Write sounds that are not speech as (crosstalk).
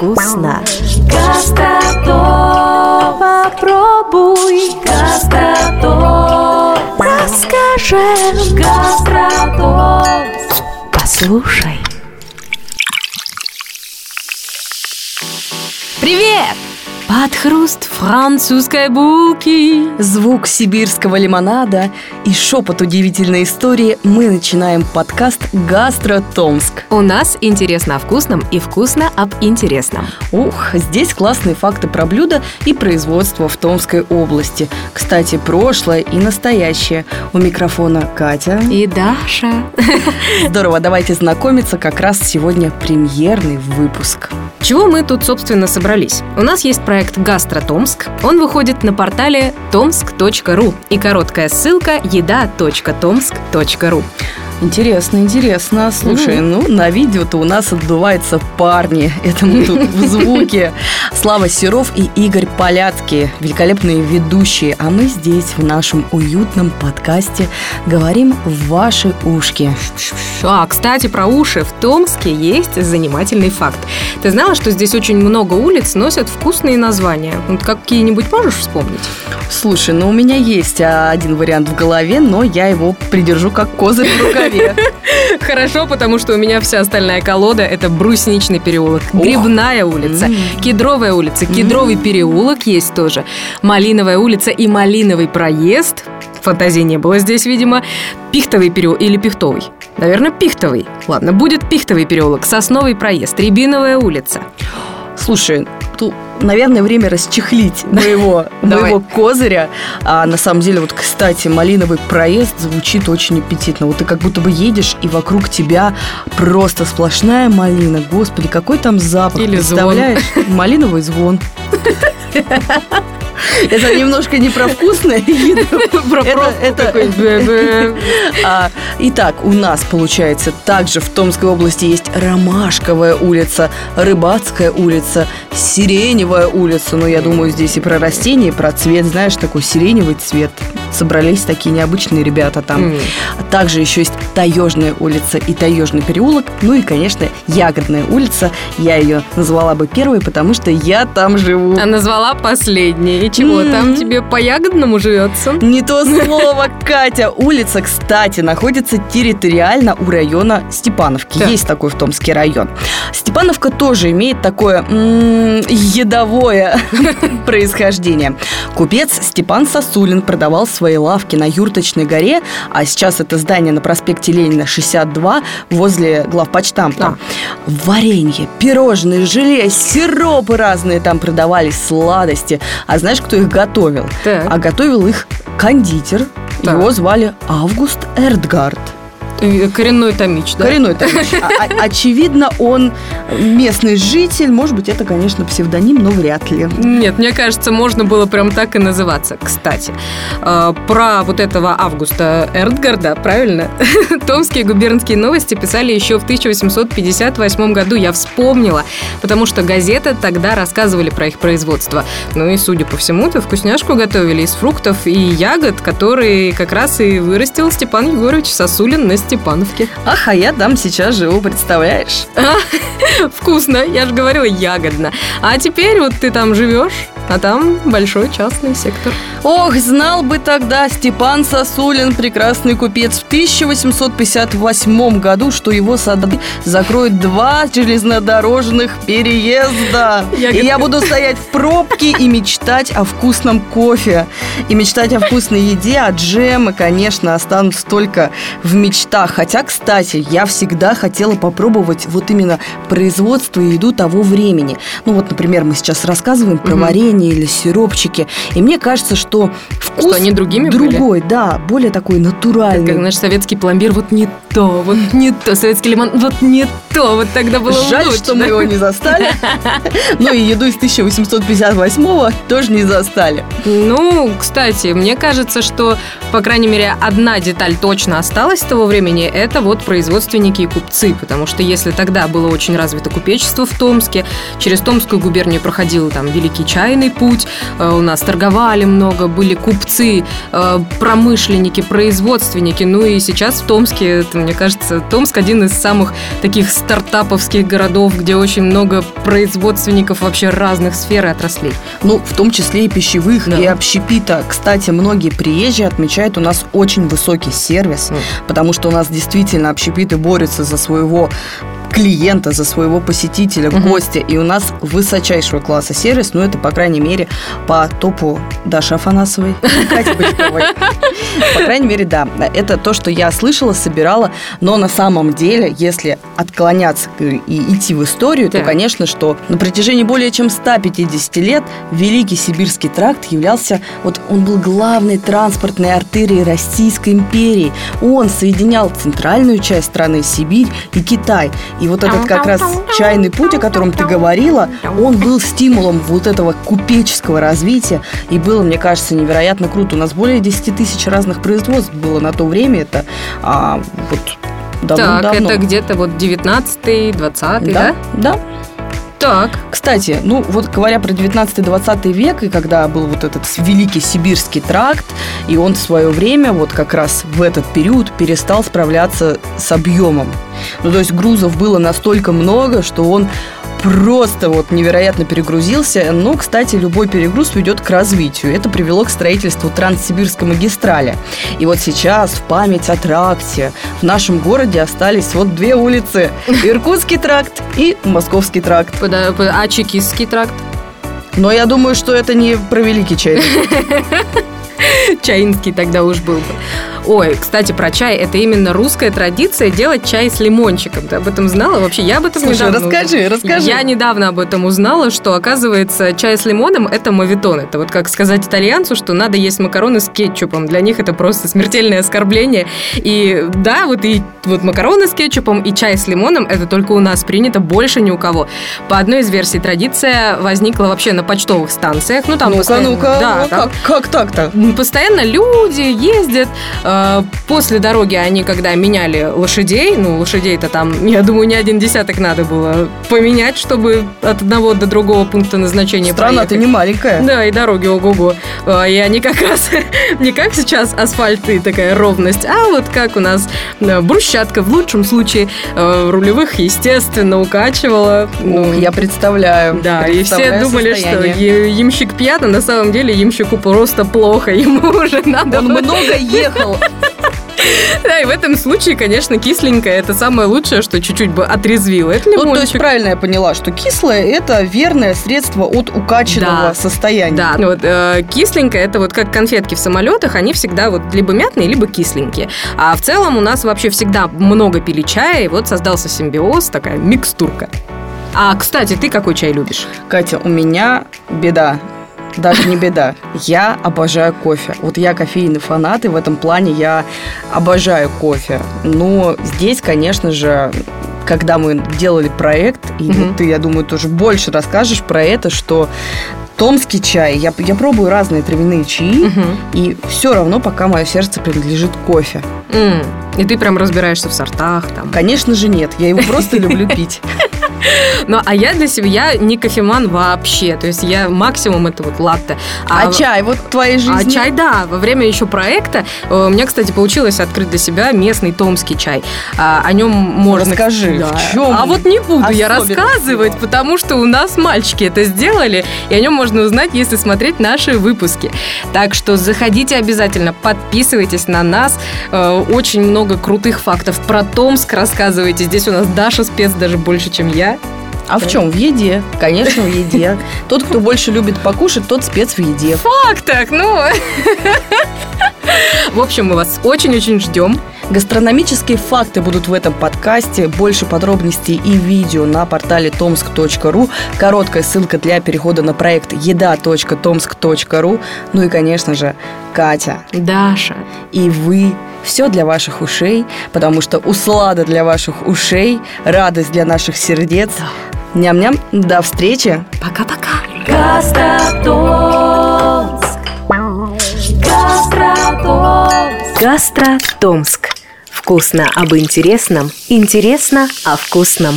вкусно. Гастротop. Попробуй, Гастротоп. расскажем, Гастротоп. послушай. Привет! Под хруст французской булки. Звук сибирского лимонада и шепот удивительной истории мы начинаем подкаст «Гастро Томск». У нас интересно о вкусном и вкусно об интересном. Ух, здесь классные факты про блюда и производство в Томской области. Кстати, прошлое и настоящее. У микрофона Катя. И Даша. (laughs) Здорово, давайте знакомиться, как раз сегодня премьерный выпуск. Чего мы тут, собственно, собрались? У нас есть проект «Гастро Томск». Он выходит на портале tomsk.ru и короткая ссылка еда.tomsk.ru. Интересно, интересно. Слушай, ну, на видео-то у нас отдуваются парни. Это мы тут в звуке. Слава Серов и Игорь Поляцкий, великолепные ведущие. А мы здесь, в нашем уютном подкасте, говорим в ваши ушки. А, кстати, про уши. В Томске есть занимательный факт. Ты знала, что здесь очень много улиц носят вкусные названия? Вот какие-нибудь можешь вспомнить? Слушай, ну у меня есть а, один вариант в голове, но я его придержу как козырь в рукаве. (laughs) Хорошо, потому что у меня вся остальная колода – это брусничный переулок, грибная улица, кедровая улица, кедровый переулок есть тоже, малиновая улица и малиновый проезд. Фантазии не было здесь, видимо. Пихтовый переулок или пихтовый? Наверное, пихтовый. Ладно, будет пихтовый переулок, сосновый проезд, рябиновая улица. Слушай, тут, наверное, время расчехлить (laughs) моего, моего козыря. А на самом деле, вот, кстати, малиновый проезд звучит очень аппетитно. Вот ты как будто бы едешь, и вокруг тебя просто спрошная малина. Господи, какой там запах. Или Представляешь? Малиновый звон. (laughs) (laughs) Это немножко не про вкусное (laughs) еду. Про Это-. (laughs) А, Итак, у нас, получается, также в Томской области есть Ромашковая улица, Рыбацкая улица, Сиреневая улица. Ну, я думаю, здесь и про растения, и про цвет. Знаешь, такой сиреневый цвет. Собрались такие необычные ребята там. Также еще есть Таежная улица и Таежный переулок. Ну и, конечно, Ягодная улица. Я ее назвала бы первой, потому что я там живу. А назвала последней. И чего, М. там тебе по ягодному живется? Не то слово, (laughs) Катя. Улица, кстати, находится территориально у района Степановки. Так. Есть такой в Томске район. Степановка тоже имеет такое м, едовое (laughs) происхождение. Купец Степан Сосулин продавал свои лавки на Юрточной горе, а сейчас это здание на проспекте Ленина 62 возле главпочтамта. Варенье, пирожные, желе, сиропы разные там продавались, сладости. А знаешь, кто их готовил? Так. А готовил их кондитер. Так. Его звали Август Эрдгард. Э, Коренной томич, да? Коренной товарищ. А- а- Очевидно, он местный житель. Может быть, это, конечно, псевдоним, но вряд ли. Нет, мне кажется, можно было прям так и называться. Кстати, э, про вот этого Августа Эрдгарда, правильно? (laughs) Томские губернские новости писали еще в 1858 году. Я вспомнила, потому что газеты тогда рассказывали про их производство. Ну и, судя по всему-то, вкусняшку готовили из фруктов и ягод, которые как раз и вырастил Степан Егорович Сосулин на Степановке. Ах, а я там сейчас живу, представляешь? Вкусно, я же говорила, ягодно. А теперь вот ты там живешь, а там большой частный сектор. Ох, знал бы тогда Степан Сосулин, прекрасный купец, в 1858 году, что его сады закроют два железнодорожных переезда. Я И я буду стоять в пробке и мечтать о вкусном кофе. И мечтать о вкусной еде, а джемы, конечно, останутся только в мечтах. Хотя, кстати, я всегда хотела попробовать вот именно производство и еду того времени. Ну вот, например, мы сейчас рассказываем про варенье или сиропчики. И мне кажется, что вкус Что, они другими были? другой, да, более такой натуральный. Как наш советский пломбир, вот не то, вот не то, советский лимон, вот не то, вот тогда было Жаль, лучше, что мы его не застали. (laughs) Ну и еду из 1858-го тоже не застали. Ну, кстати, мне кажется, что, по крайней мере, одна деталь точно осталась с того времени, это вот производственники и купцы, потому что если тогда было очень развито купечество в Томске, через Томскую губернию проходил там Великий чайный путь, э, у нас торговали много, много были купцы, э, промышленники, производственники. Ну и сейчас в Томске, это, мне кажется, Томск один из самых таких стартаповских городов, где очень много производственников вообще разных сфер и отраслей. Ну, в том числе и пищевых, Да. и общепита. Кстати, многие приезжие отмечают у нас очень высокий сервис, М. потому что у нас действительно общепиты борются за своего клиента, за своего посетителя, Мгм. гостя. И у нас высочайшего класса сервис, ну, это, по крайней мере, по топу Даши Афанасовой. По крайней мере, да. Это то, что я слышала, собирала. Но на самом деле, если отклоняться и идти в историю, то, конечно, что на протяжении более чем 150 лет Великий Сибирский тракт являлся, вот он был главной транспортной артерией Российской империи. Он соединял центральную часть страны Сибирь и Китай. И вот этот как раз чайный путь, о котором ты говорила, он был стимулом вот этого купеческого развития. И было, мне кажется, невероятно круто. У нас более 10 тысяч разных производств было на то время. Это а, вот так, давно-давно. это где-то вот 19-й, 20-й, да? да, да. Так. Кстати, ну вот говоря про 19-20 век, и когда был вот этот великий сибирский тракт, и он в свое время, вот как раз в этот период, перестал справляться с объемом. Ну, то есть грузов было настолько много, что он просто вот невероятно перегрузился. Но, кстати, любой перегруз ведет к развитию. Это привело к строительству Транссибирской магистрали. И вот сейчас в память о тракте в нашем городе остались вот две улицы. (laughs) Иркутский тракт и Московский тракт. А Чекистский тракт? Но я думаю, что это не про великий чай. (laughs) Чаинский тогда уж был бы. Ой, кстати, про чай. Это именно русская традиция делать чай с лимончиком. Ты об этом знала? Вообще, я об этом Слушай, недавно... расскажи, расскажи. Я недавно об этом узнала, что, оказывается, чай с лимоном – это мавитон. Это вот как сказать итальянцу, что надо есть макароны с кетчупом. Для них это просто смертельное оскорбление. И да, вот и вот макароны с кетчупом и чай с лимоном – это только у нас принято, больше ни у кого. По одной из версий традиция возникла вообще на почтовых станциях. Ну, там Ну-ка, постоянно- ну-ка, Да, ну там как, как так-то? Постоянно люди ездят. Э, После дороги они, когда меняли лошадей, ну, лошадей-то там, (laughs) я думаю, не один десяток надо было поменять, чтобы от одного до другого пункта назначения Страна-то не маленькая. Да, и дороги ого-го. А, И они как раз (laughs) не как сейчас асфальт и такая ровность, а вот как у нас брусчатка в лучшем случае э, рулевых, естественно, укачивала. Ну, я представляю. да, и все думали, что состояние. е- ямщик пьян, а на самом деле ямщику просто плохо, (laughs) ему уже надо... Он много ехал. (laughs) Да, и в этом случае, конечно, кисленькое это самое лучшее, что чуть-чуть бы отрезвило. Это Ну, то есть лимончик. правильно я поняла, что кислое – это верное средство от укачанного Да. состояния. Да, ну вот э, кисленькое это вот как конфетки в самолетах, они всегда вот либо мятные, либо кисленькие. А в целом у нас вообще всегда много пили чая, и вот создался симбиоз, такая микстурка. А, кстати, ты какой чай любишь? Катя, у меня беда. Даже не беда. Я обожаю кофе. Вот я кофейный фанат, и в этом плане я обожаю кофе. Но здесь, конечно же, когда мы делали проект, и вот ты, я думаю, тоже больше расскажешь про это, что томский чай, я, я пробую разные травяные чаи, Мгм. и все равно пока мое сердце принадлежит кофе. М, И ты прям разбираешься в сортах там. Конечно же нет, я его просто люблю пить. (laughs) Ну, а я для себя, я не кофеман вообще. То есть я максимум это вот латте. А чай вот в твоей А жизни? чай, да, во время еще проекта э, у меня, кстати, получилось открыть для себя местный томский чай. А, О нем можно... Расскажи, Да. в чем А вот не буду я рассказывать, его? потому что у нас мальчики это сделали, и о нем можно узнать, если смотреть наши выпуски. Так что заходите обязательно, подписывайтесь на нас. Э, Очень много крутых фактов про Томск рассказывайте. Здесь у нас Даша спец даже больше, чем я. А в чем? В еде. Конечно, в еде. Тот, кто больше любит покушать, тот спец в еде. Фак так, ну... (laughs) В общем, мы вас очень-очень ждем. Гастрономические факты будут в этом подкасте. Больше подробностей и видео на портале tomsk.ru. Короткая ссылка для перехода на проект еда.tomsk.ru. Ну и, конечно же, Катя Даша. и вы. Все для ваших ушей, потому что услада для ваших ушей, радость для наших сердец. Ням-ням, до встречи! Пока-пока. Гастротомск. Гастротомск. Гастротомск. Вкусно об интересном, интересно о вкусном.